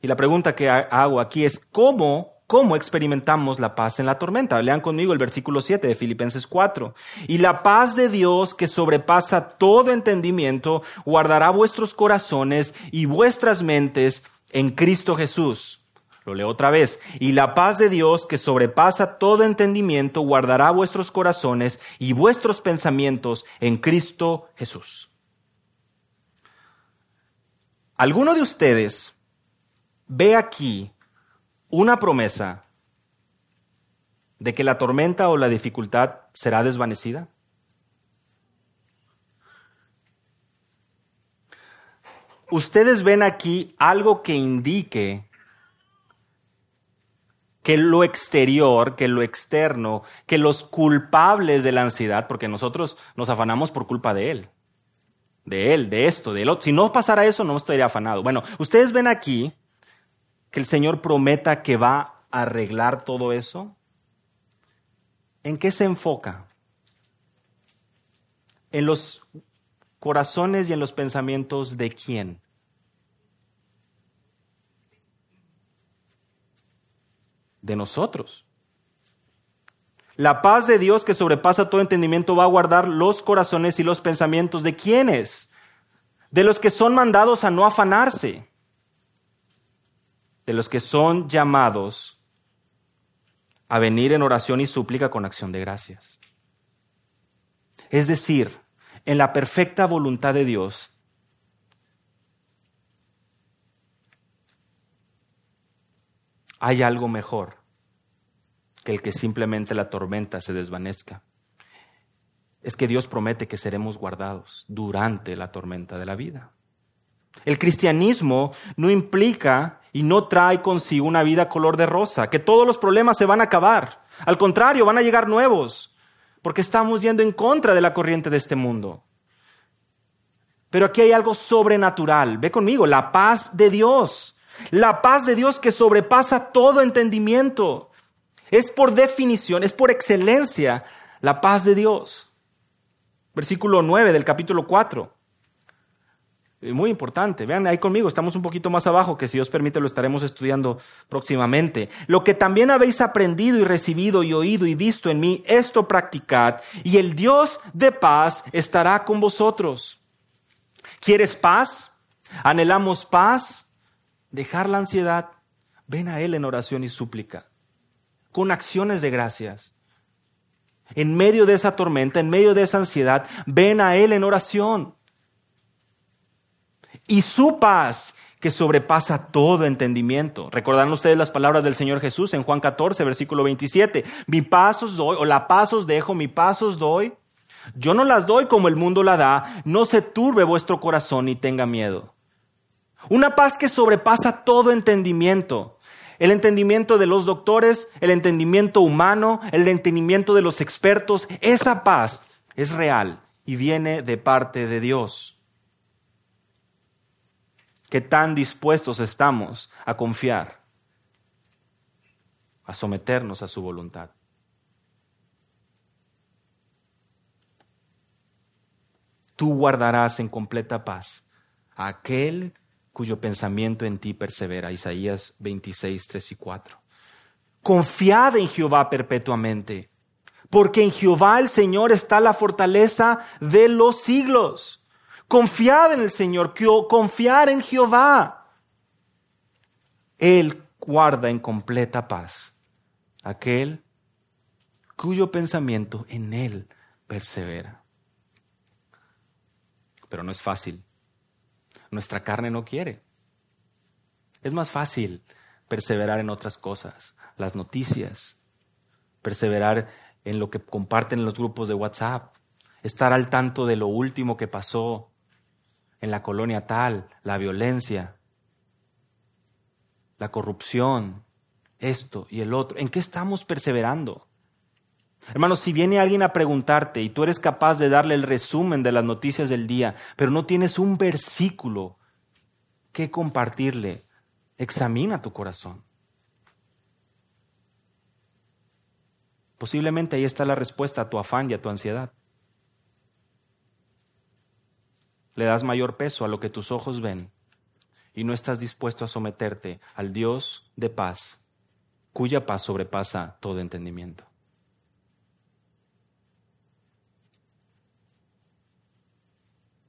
y la pregunta que hago aquí es, ¿cómo, cómo experimentamos la paz en la tormenta? Lean conmigo el versículo 7 de Filipenses 4. Y la paz de Dios que sobrepasa todo entendimiento, guardará vuestros corazones y vuestras mentes en Cristo Jesús. Lo leo otra vez. Y la paz de Dios que sobrepasa todo entendimiento, guardará vuestros corazones y vuestros pensamientos en Cristo Jesús. ¿Alguno de ustedes ve aquí una promesa de que la tormenta o la dificultad será desvanecida? Ustedes ven aquí algo que indique que lo exterior, que lo externo, que los culpables de la ansiedad, porque nosotros nos afanamos por culpa de él, de él, de esto, de otro. Si no pasara eso, no estaría afanado. Bueno, ustedes ven aquí que el Señor prometa que va a arreglar todo eso? ¿En qué se enfoca? En los corazones y en los pensamientos de quién? De nosotros. La paz de Dios que sobrepasa todo entendimiento va a guardar los corazones y los pensamientos de quiénes? De los que son mandados a no afanarse de los que son llamados a venir en oración y súplica con acción de gracias. Es decir, en la perfecta voluntad de Dios, hay algo mejor que el que simplemente la tormenta se desvanezca. Es que Dios promete que seremos guardados durante la tormenta de la vida. El cristianismo no implica y no trae consigo una vida color de rosa, que todos los problemas se van a acabar. Al contrario, van a llegar nuevos, porque estamos yendo en contra de la corriente de este mundo. Pero aquí hay algo sobrenatural. Ve conmigo, la paz de Dios. La paz de Dios que sobrepasa todo entendimiento. Es por definición, es por excelencia la paz de Dios. Versículo 9 del capítulo 4. Eh, muy importante. Vean ahí conmigo, estamos un poquito más abajo, que si Dios permite lo estaremos estudiando próximamente. Lo que también habéis aprendido y recibido y oído y visto en mí, esto practicad, y el Dios de paz estará con vosotros. ¿Quieres paz? ¿Anhelamos paz? Dejar la ansiedad. Ven a Él en oración y súplica, con acciones de gracias. En medio de esa tormenta, en medio de esa ansiedad, ven a Él en oración y su paz que sobrepasa todo entendimiento. Recordarán ustedes las palabras del Señor Jesús en Juan 14, versículo 27. Mi paz os doy, o la paz os dejo, mi paz os doy. Yo no las doy como el mundo la da, no se turbe vuestro corazón ni tenga miedo. Una paz que sobrepasa todo entendimiento. El entendimiento de los doctores, el entendimiento humano, el entendimiento de los expertos, esa paz es real y viene de parte de Dios qué tan dispuestos estamos a confiar, a someternos a su voluntad. Tú guardarás en completa paz a aquel cuyo pensamiento en ti persevera. Isaías 26, 3 y 4. Confiad en Jehová perpetuamente, porque en Jehová el Señor está la fortaleza de los siglos. Confiad en el Señor, confiar en Jehová. Él guarda en completa paz aquel cuyo pensamiento en Él persevera. Pero no es fácil. Nuestra carne no quiere. Es más fácil perseverar en otras cosas, las noticias, perseverar en lo que comparten en los grupos de WhatsApp, estar al tanto de lo último que pasó en la colonia tal, la violencia, la corrupción, esto y el otro. ¿En qué estamos perseverando? Hermanos, si viene alguien a preguntarte y tú eres capaz de darle el resumen de las noticias del día, pero no tienes un versículo que compartirle, examina tu corazón. Posiblemente ahí está la respuesta a tu afán y a tu ansiedad. Le das mayor peso a lo que tus ojos ven y no estás dispuesto a someterte al Dios de paz, cuya paz sobrepasa todo entendimiento.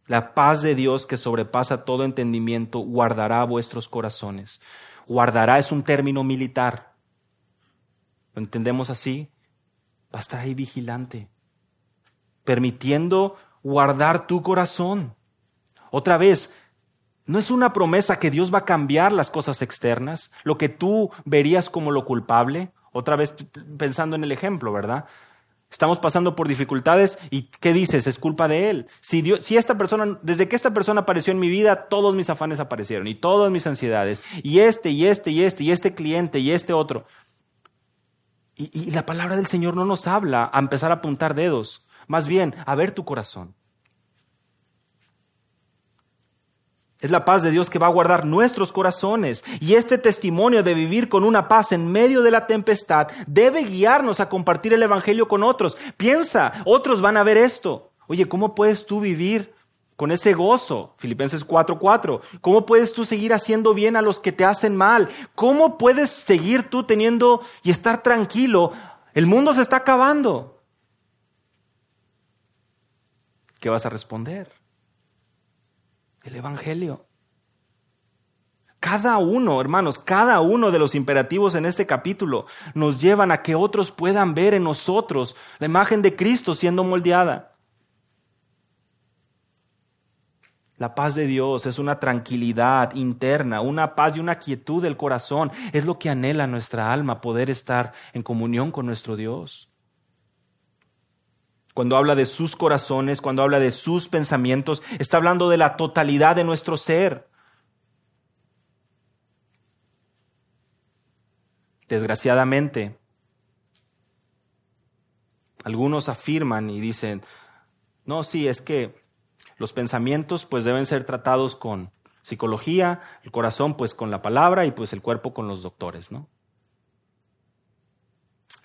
La paz de Dios que sobrepasa todo entendimiento guardará vuestros corazones. Guardará es un término militar. ¿Lo entendemos así? Va a estar ahí vigilante, permitiendo guardar tu corazón. Otra vez, no es una promesa que Dios va a cambiar las cosas externas, lo que tú verías como lo culpable. Otra vez pensando en el ejemplo, ¿verdad? Estamos pasando por dificultades y ¿qué dices? Es culpa de él. Si, si esta persona, desde que esta persona apareció en mi vida, todos mis afanes aparecieron y todas mis ansiedades. Y este, y este, y este, y este cliente, y este otro. Y, y la palabra del Señor no nos habla a empezar a apuntar dedos. Más bien, a ver tu corazón. Es la paz de Dios que va a guardar nuestros corazones. Y este testimonio de vivir con una paz en medio de la tempestad debe guiarnos a compartir el Evangelio con otros. Piensa, otros van a ver esto. Oye, ¿cómo puedes tú vivir con ese gozo? Filipenses 4:4. ¿Cómo puedes tú seguir haciendo bien a los que te hacen mal? ¿Cómo puedes seguir tú teniendo y estar tranquilo? El mundo se está acabando. ¿Qué vas a responder? El Evangelio. Cada uno, hermanos, cada uno de los imperativos en este capítulo nos llevan a que otros puedan ver en nosotros la imagen de Cristo siendo moldeada. La paz de Dios es una tranquilidad interna, una paz y una quietud del corazón. Es lo que anhela nuestra alma, poder estar en comunión con nuestro Dios cuando habla de sus corazones, cuando habla de sus pensamientos, está hablando de la totalidad de nuestro ser. Desgraciadamente, algunos afirman y dicen, no, sí, es que los pensamientos pues deben ser tratados con psicología, el corazón pues con la palabra y pues el cuerpo con los doctores, ¿no?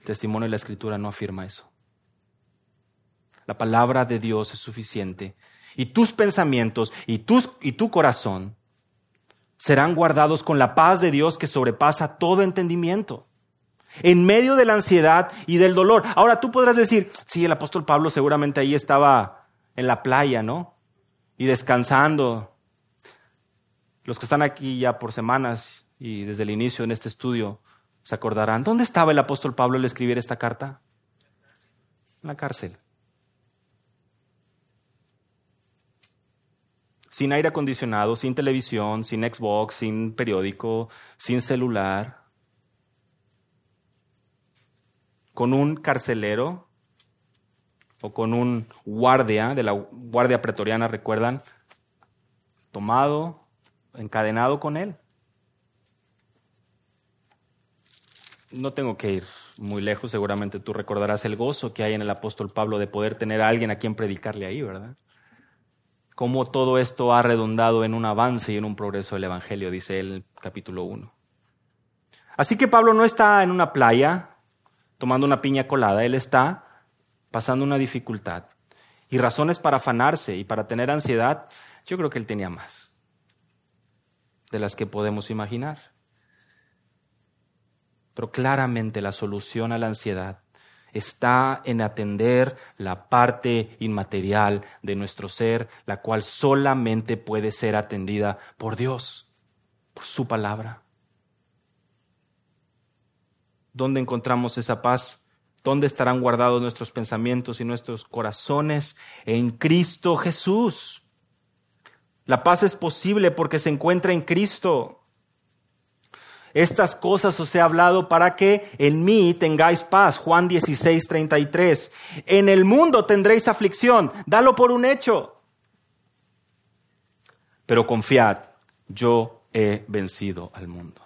El testimonio de la escritura no afirma eso. La palabra de Dios es suficiente y tus pensamientos y, tus, y tu corazón serán guardados con la paz de Dios que sobrepasa todo entendimiento. En medio de la ansiedad y del dolor. Ahora tú podrás decir, sí, el apóstol Pablo seguramente ahí estaba en la playa, ¿no? Y descansando. Los que están aquí ya por semanas y desde el inicio en este estudio se acordarán, ¿dónde estaba el apóstol Pablo al escribir esta carta? En la cárcel. Sin aire acondicionado, sin televisión, sin Xbox, sin periódico, sin celular, con un carcelero o con un guardia de la guardia pretoriana, recuerdan, tomado, encadenado con él. No tengo que ir muy lejos, seguramente tú recordarás el gozo que hay en el apóstol Pablo de poder tener a alguien a quien predicarle ahí, ¿verdad? Cómo todo esto ha redundado en un avance y en un progreso del Evangelio, dice el capítulo 1. Así que Pablo no está en una playa tomando una piña colada, él está pasando una dificultad. Y razones para afanarse y para tener ansiedad, yo creo que él tenía más de las que podemos imaginar. Pero claramente la solución a la ansiedad está en atender la parte inmaterial de nuestro ser, la cual solamente puede ser atendida por Dios, por su palabra. ¿Dónde encontramos esa paz? ¿Dónde estarán guardados nuestros pensamientos y nuestros corazones? En Cristo Jesús. La paz es posible porque se encuentra en Cristo. Estas cosas os he hablado para que en mí tengáis paz. Juan 16, 33. En el mundo tendréis aflicción. Dalo por un hecho. Pero confiad, yo he vencido al mundo.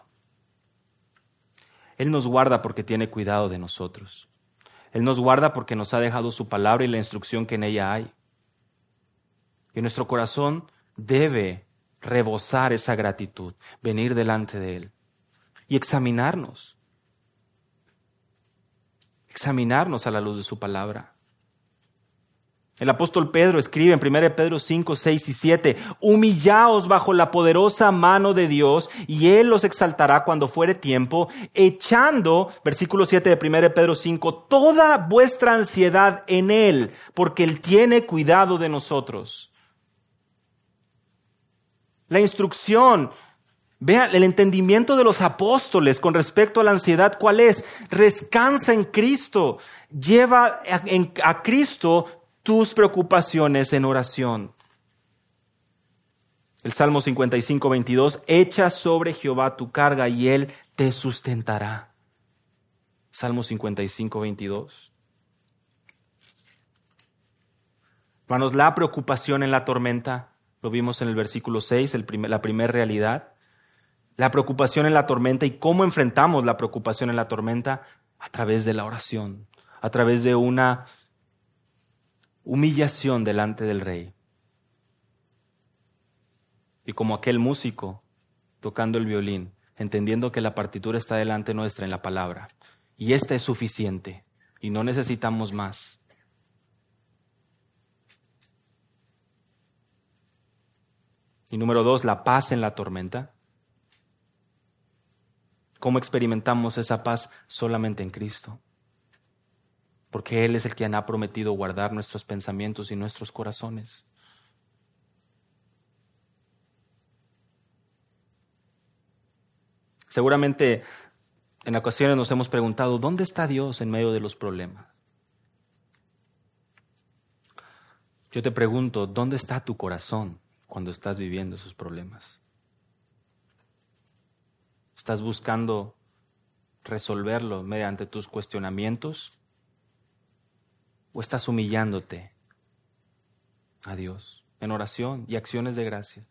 Él nos guarda porque tiene cuidado de nosotros. Él nos guarda porque nos ha dejado su palabra y la instrucción que en ella hay. Y nuestro corazón debe rebosar esa gratitud, venir delante de Él y examinarnos. Examinarnos a la luz de su palabra. El apóstol Pedro escribe en 1 Pedro 5, 6 y 7, humillaos bajo la poderosa mano de Dios y Él los exaltará cuando fuere tiempo, echando, versículo 7 de 1 Pedro 5, toda vuestra ansiedad en Él, porque Él tiene cuidado de nosotros. La instrucción Vean, el entendimiento de los apóstoles con respecto a la ansiedad, ¿cuál es? Rescansa en Cristo. Lleva a, Cristo tus preocupaciones en oración. El Salmo 55, 22, echa sobre Jehová tu carga y él te sustentará. Salmo 55, 22. Hermanos, la preocupación en la tormenta, lo vimos en el versículo 6, la primera realidad la preocupación en la tormenta y cómo enfrentamos la preocupación en la tormenta a través de la oración, a través de una humillación delante del rey. Y como aquel músico tocando el violín, entendiendo que la partitura está delante nuestra en la palabra, y esta es suficiente, y no necesitamos más. Y número dos, la paz en la tormenta. ¿Cómo experimentamos esa paz? Solamente en Cristo. Porque Él es el quien ha prometido guardar nuestros pensamientos y nuestros corazones. Seguramente en ocasiones nos hemos preguntado, ¿dónde está Dios en medio de los problemas? Yo te pregunto, ¿dónde está tu corazón cuando estás viviendo esos problemas? ¿Estás buscando resolverlo mediante tus cuestionamientos? ¿O estás humillándote a Dios en oración y acciones de gracia?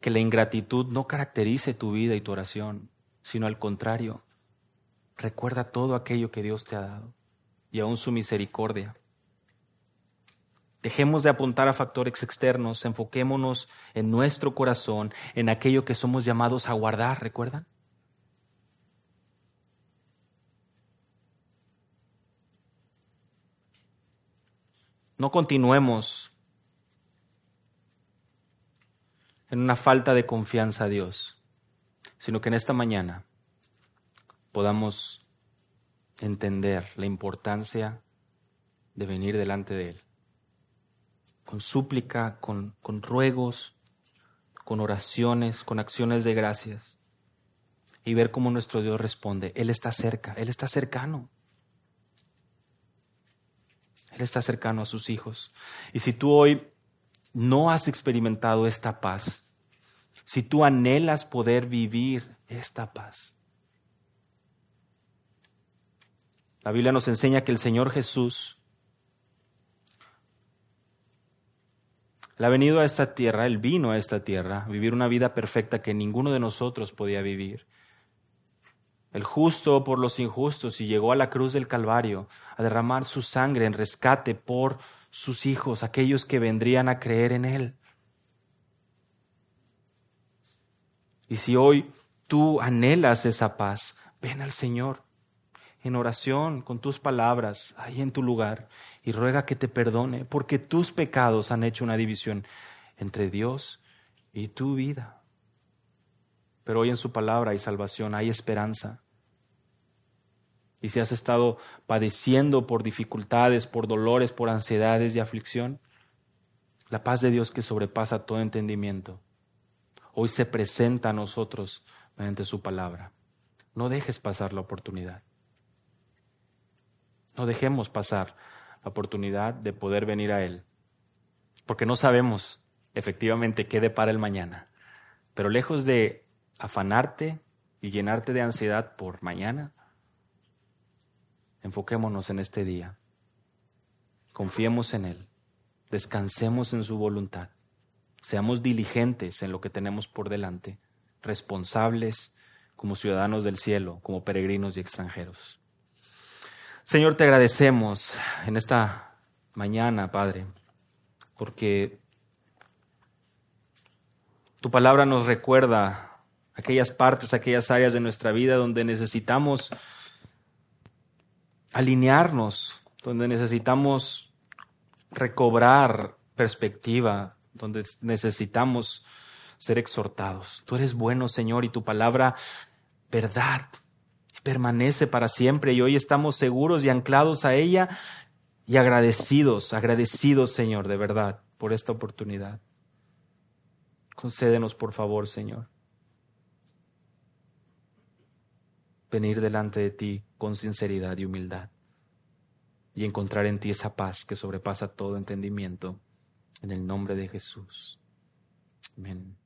Que la ingratitud no caracterice tu vida y tu oración, sino al contrario, recuerda todo aquello que Dios te ha dado y aún su misericordia. Dejemos de apuntar a factores externos, enfoquémonos en nuestro corazón, en aquello que somos llamados a guardar, ¿recuerdan? no continuemos en una falta de confianza a Dios, sino que en esta mañana podamos entender la importancia de venir delante de Él, con súplica, con, con ruegos, con oraciones, con acciones de gracias, y ver cómo nuestro Dios responde. Él está cerca, Él está cercano. Él está cercano a sus hijos. Y si tú hoy no has experimentado esta paz, si tú anhelas poder vivir esta paz, la Biblia nos enseña que el Señor Jesús Él ha venido a esta tierra, Él vino a esta tierra a vivir una vida perfecta que ninguno de nosotros podía vivir. El justo por los injustos y llegó a la cruz del Calvario a derramar su sangre en rescate por sus hijos, aquellos que vendrían a creer en Él. Y si hoy tú anhelas esa paz, ven al Señor en oración con tus palabras ahí en tu lugar y ruega que te perdone, porque tus pecados han hecho una división entre Dios y tu vida. Pero hoy en su palabra hay salvación, hay esperanza. Y si has estado padeciendo por dificultades, por dolores, por ansiedades y aflicción, la paz de Dios que sobrepasa todo entendimiento, hoy se presenta a nosotros mediante su palabra. No dejes pasar la oportunidad. No dejemos pasar la oportunidad de poder venir a Él, porque no sabemos efectivamente qué depara el mañana. Pero lejos de afanarte y llenarte de ansiedad por mañana, Enfoquémonos en este día. Confiemos en Él. Descansemos en su voluntad. Seamos diligentes en lo que tenemos por delante, responsables como ciudadanos del cielo, como peregrinos y extranjeros. Señor, te agradecemos en esta mañana, Padre, porque tu palabra nos recuerda aquellas partes, aquellas áreas de nuestra vida donde necesitamos alinearnos, donde necesitamos recobrar perspectiva, donde necesitamos ser exhortados. Tú eres bueno, Señor, y tu palabra, verdad, permanece para siempre. Y hoy estamos seguros y anclados a ella y agradecidos, agradecidos, Señor, de verdad, por esta oportunidad. Concédenos, por favor, Señor, venir delante de ti con sinceridad y humildad y encontrar en ti esa paz que sobrepasa todo entendimiento. En el nombre de Jesús. Amén.